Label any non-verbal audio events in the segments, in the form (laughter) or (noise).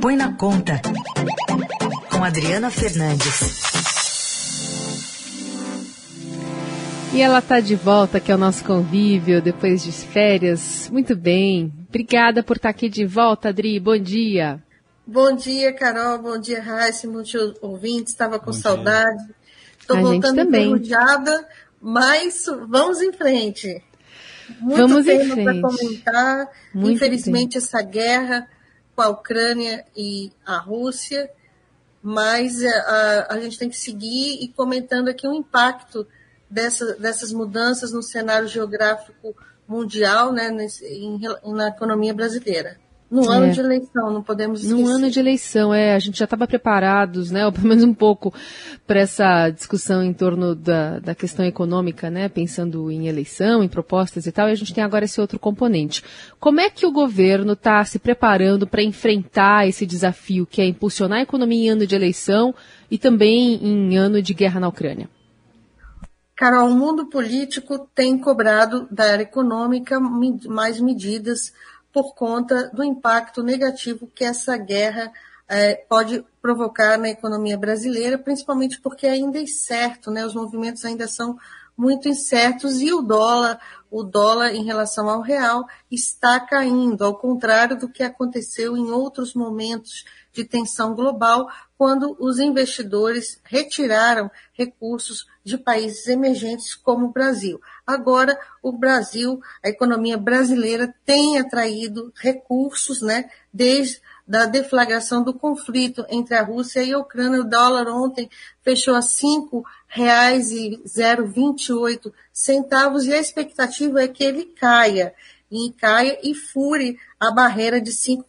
Põe na Conta, com Adriana Fernandes. E ela está de volta aqui ao nosso convívio depois de férias. Muito bem. Obrigada por estar tá aqui de volta, Adri. Bom dia. Bom dia, Carol. Bom dia, Raíssa. Muitos ouvintes. Estava com Bom saudade. Estou voltando enferrujada, mas vamos em frente. Muito vamos tema para comentar. Muito Infelizmente, bem. essa guerra com a Ucrânia e a Rússia, mas a, eh, a, a gente tem que seguir e comentando aqui o impacto dessa, dessas mudanças no cenário geográfico mundial, né, nesse, em, na economia brasileira. No é. ano de eleição, não podemos esquecer. No ano de eleição, é, a gente já estava preparados, né, ou pelo menos um pouco, para essa discussão em torno da, da questão econômica, né, pensando em eleição, em propostas e tal, e a gente tem agora esse outro componente. Como é que o governo está se preparando para enfrentar esse desafio, que é impulsionar a economia em ano de eleição e também em ano de guerra na Ucrânia? Carol, o mundo político tem cobrado da área econômica mais medidas por conta do impacto negativo que essa guerra é, pode provocar na economia brasileira, principalmente porque ainda é incerto, né? Os movimentos ainda são muito incertos e o dólar, o dólar em relação ao real está caindo, ao contrário do que aconteceu em outros momentos de tensão global, quando os investidores retiraram recursos de países emergentes como o Brasil. Agora, o Brasil, a economia brasileira tem atraído recursos, né, desde da deflagração do conflito entre a Rússia e a Ucrânia. O dólar ontem fechou a cinco reais e 0,28 centavos e a expectativa é que ele caia e caia e fure a barreira de 5%,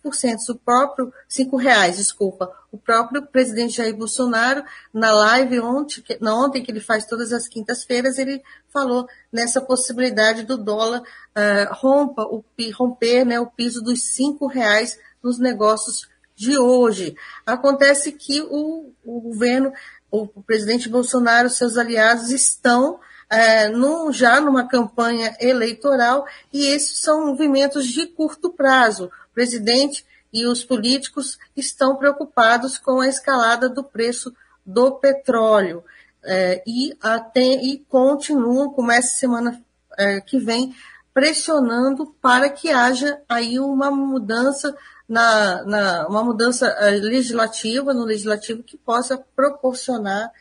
o próprio, 5 reais, desculpa. O próprio presidente Jair Bolsonaro, na live ontem, na ontem que ele faz todas as quintas-feiras, ele falou nessa possibilidade do dólar uh, rompa, o, romper né, o piso dos 5 reais nos negócios de hoje. Acontece que o, o governo, o, presidente Bolsonaro, seus aliados estão é, já numa campanha eleitoral, e esses são movimentos de curto prazo. O presidente e os políticos estão preocupados com a escalada do preço do petróleo é, e, até, e continuam, começa semana é, que vem, pressionando para que haja aí uma mudança na, na uma mudança é, legislativa no legislativo que possa proporcionar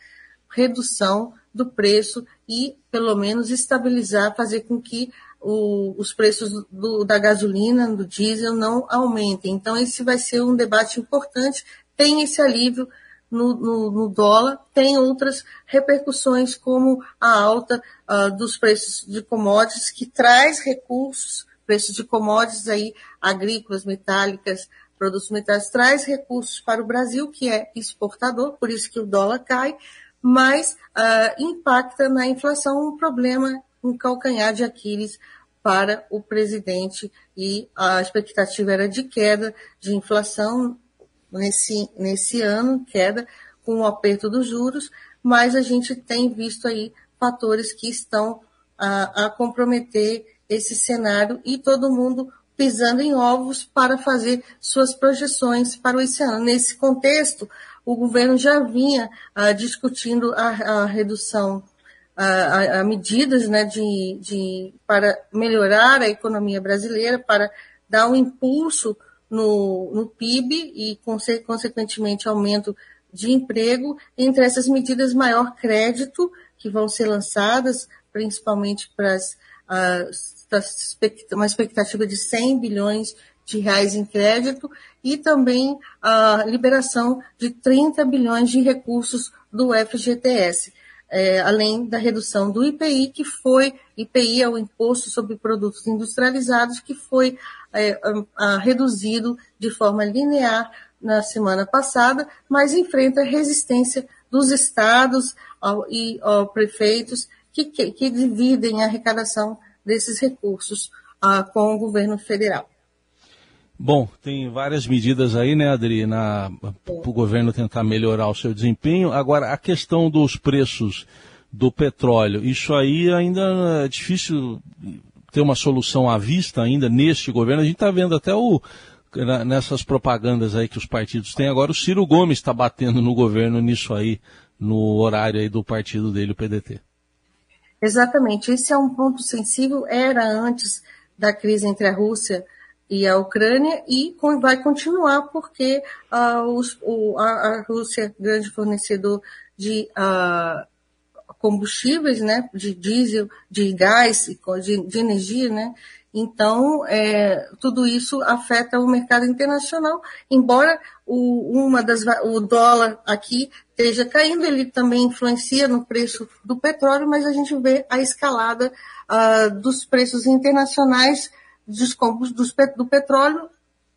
redução do preço e, pelo menos, estabilizar, fazer com que o, os preços do, da gasolina, do diesel, não aumentem. Então, esse vai ser um debate importante. Tem esse alívio no, no, no dólar, tem outras repercussões, como a alta uh, dos preços de commodities, que traz recursos, preços de commodities aí, agrícolas, metálicas, produtos metálicos, traz recursos para o Brasil, que é exportador, por isso que o dólar cai, mas uh, impacta na inflação um problema, um calcanhar de Aquiles para o presidente e a expectativa era de queda de inflação nesse, nesse ano, queda com o aperto dos juros, mas a gente tem visto aí fatores que estão a, a comprometer esse cenário e todo mundo pisando em ovos para fazer suas projeções para esse ano. Nesse contexto, o governo já vinha ah, discutindo a, a redução, a, a, medidas né, de, de, para melhorar a economia brasileira, para dar um impulso no, no PIB e, conse, consequentemente, aumento de emprego. Entre essas medidas, maior crédito, que vão ser lançadas, principalmente para uma expectativa de 100 bilhões de reais em crédito e também a liberação de 30 bilhões de recursos do FGTS, é, além da redução do IPI, que foi, IPI é o Imposto sobre Produtos Industrializados, que foi é, reduzido de forma linear na semana passada, mas enfrenta resistência dos estados ao, e ao, prefeitos que, que, que, dividem a arrecadação desses recursos ah, com o governo federal. Bom, tem várias medidas aí, né, Adri, para o governo tentar melhorar o seu desempenho. Agora, a questão dos preços do petróleo, isso aí ainda é difícil ter uma solução à vista ainda neste governo. A gente está vendo até o nessas propagandas aí que os partidos têm. Agora o Ciro Gomes está batendo no governo nisso aí, no horário aí do partido dele, o PDT. Exatamente. Esse é um ponto sensível. Era antes da crise entre a Rússia e a Ucrânia e vai continuar porque o, a, a, Rússia, grande fornecedor de uh, combustíveis, né, de diesel, de gás, de, de energia, né, então, é, tudo isso afeta o mercado internacional, embora o, uma das, o dólar aqui esteja caindo, ele também influencia no preço do petróleo, mas a gente vê a escalada uh, dos preços internacionais dos, do petróleo,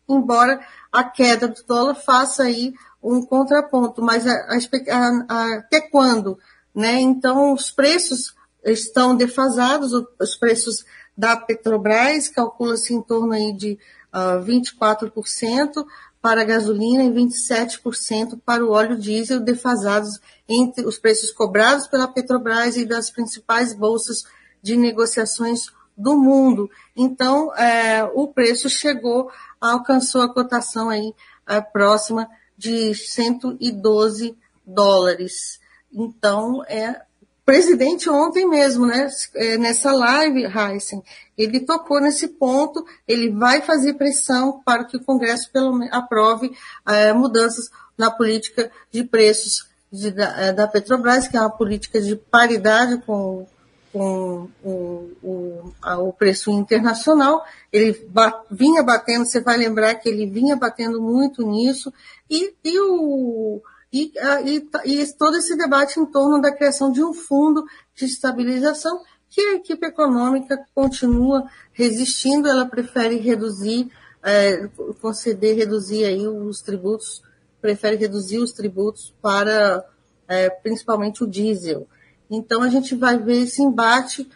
embora a queda do dólar faça aí um contraponto, mas a, a, a, até quando? Né? Então, os preços estão defasados, os preços da Petrobras calcula-se em torno aí de uh, ah, 24% para a gasolina e 27% para o óleo diesel, defasados entre os preços cobrados pela Petrobras e das principais bolsas de negociações do mundo. Então, é, o preço chegou, alcançou a cotação aí é, próxima de 112 dólares. Então, é presidente ontem mesmo, né, é, nessa live, Heisen, ele tocou nesse ponto, ele vai fazer pressão para que o Congresso pelo aprove é, mudanças na política de preços de, da, é, da, Petrobras, que é uma política de paridade com, com o, o, a, o preço internacional. Ele ba, vinha batendo, você vai lembrar que ele vinha batendo muito nisso, e, e o e, e, e todo esse debate em torno da criação de um fundo de estabilização que a equipe econômica continua resistindo, ela prefere reduzir, é, conceder, reduzir aí os tributos, prefere reduzir os tributos para é, principalmente o diesel. Então a gente vai ver esse embate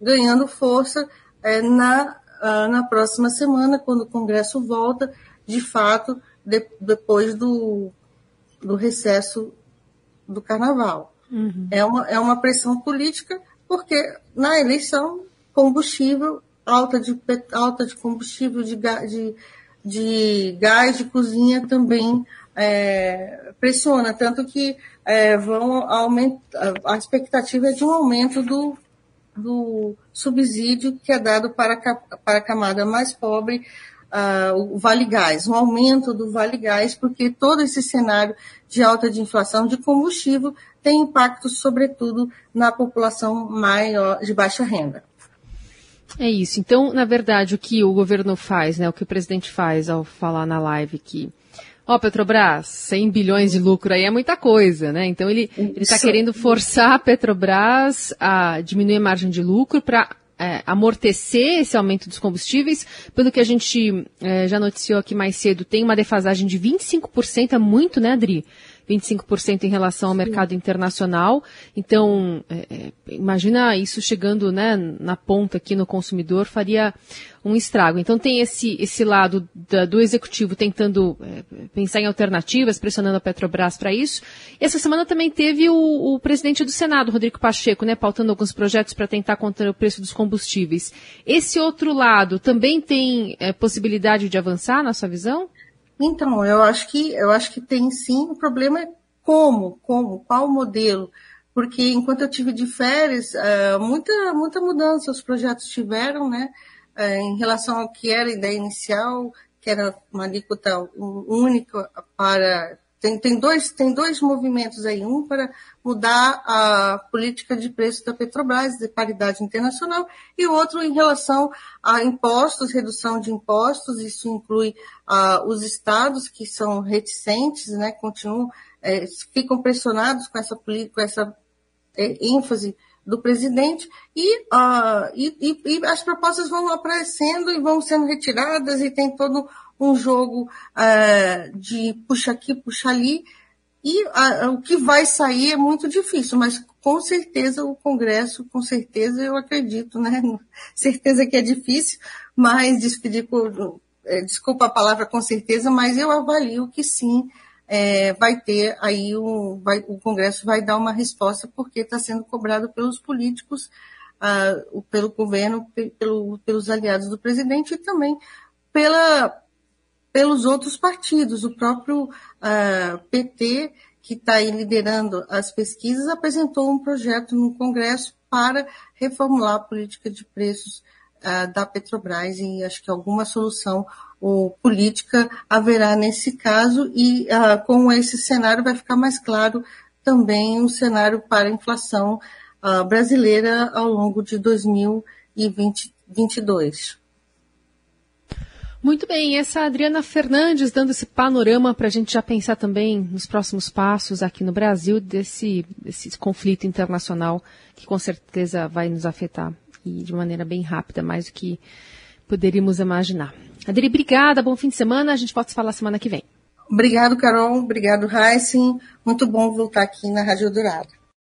ganhando força é, na, na próxima semana, quando o Congresso volta, de fato, de, depois do do recesso do carnaval. Uhum. É, uma, é uma pressão política, porque na eleição, combustível, alta de, alta de combustível, de, de, de gás de cozinha também é, pressiona, tanto que é, vão aumentar, a expectativa é de um aumento do, do subsídio que é dado para, para a camada mais pobre uh, o Vale Gás, um aumento do Vale Gás, porque todo esse cenário de alta de inflação de combustível tem impacto, sobretudo, na população maior de baixa renda. É isso. Então, na verdade, o que o governo faz, né, o que o presidente faz ao falar na live que Ó, oh, Petrobras, 100 bilhões de lucro aí é muita coisa, né? Então ele está querendo forçar a Petrobras a diminuir a margem de lucro para é, amortecer esse aumento dos combustíveis. Pelo que a gente é, já noticiou aqui mais cedo, tem uma defasagem de 25%, é muito, né, Adri? 25% em relação ao mercado internacional. Então, é, é, imagina isso chegando né, na ponta aqui no consumidor, faria um estrago. Então tem esse, esse lado da, do executivo tentando é, pensar em alternativas, pressionando a Petrobras para isso. E essa semana também teve o, o, presidente do Senado, Rodrigo Pacheco, né, pautando alguns projetos para tentar conter o preço dos combustíveis. Esse outro lado também tem é, possibilidade de avançar na sua visão? Então, eu acho que eu acho que tem sim. O problema é como, como, qual modelo? Porque enquanto eu tive de férias, é, muita muita mudança os projetos tiveram, né? É, em relação ao que era a ideia inicial, que era uma alíquota única para tem, tem, dois, tem dois movimentos aí, um para mudar a política de preço da Petrobras, de paridade internacional, e outro em relação a impostos, redução de impostos, isso inclui uh, os estados que são reticentes, né, continuam, é, ficam pressionados com essa, com essa é, ênfase do presidente. E, uh, e, e, e, as propostas vão aparecendo e vão sendo retiradas e tem todo um jogo uh, de puxa aqui, puxa ali e uh, o que vai sair é muito difícil, mas com certeza o Congresso, com certeza eu acredito, né? (laughs) Certeza que é difícil, mas eh, desculpa a palavra com certeza, mas eu avalio que sim, é, vai ter aí um, vai, o Congresso vai dar uma resposta porque está sendo cobrado pelos políticos, uh, pelo governo, pelo, pelos aliados do presidente e também pela, pelos outros partidos. O próprio uh, ah, PT, que está aí liderando as pesquisas, apresentou um projeto no Congresso para reformular a política de preços uh, da Petrobras e acho que alguma solução ou política haverá nesse caso e uh, com esse cenário vai ficar mais claro também o cenário para a inflação uh, brasileira ao longo de 2022. Muito bem, essa Adriana Fernandes dando esse panorama para a gente já pensar também nos próximos passos aqui no Brasil desse, desse conflito internacional que com certeza vai nos afetar e de maneira bem rápida, mais do que poderíamos imaginar. Adri, obrigada, bom fim de semana, a gente pode falar semana que vem. Obrigado, Carol, obrigado, Heisen, muito bom voltar aqui na Rádio Dourado.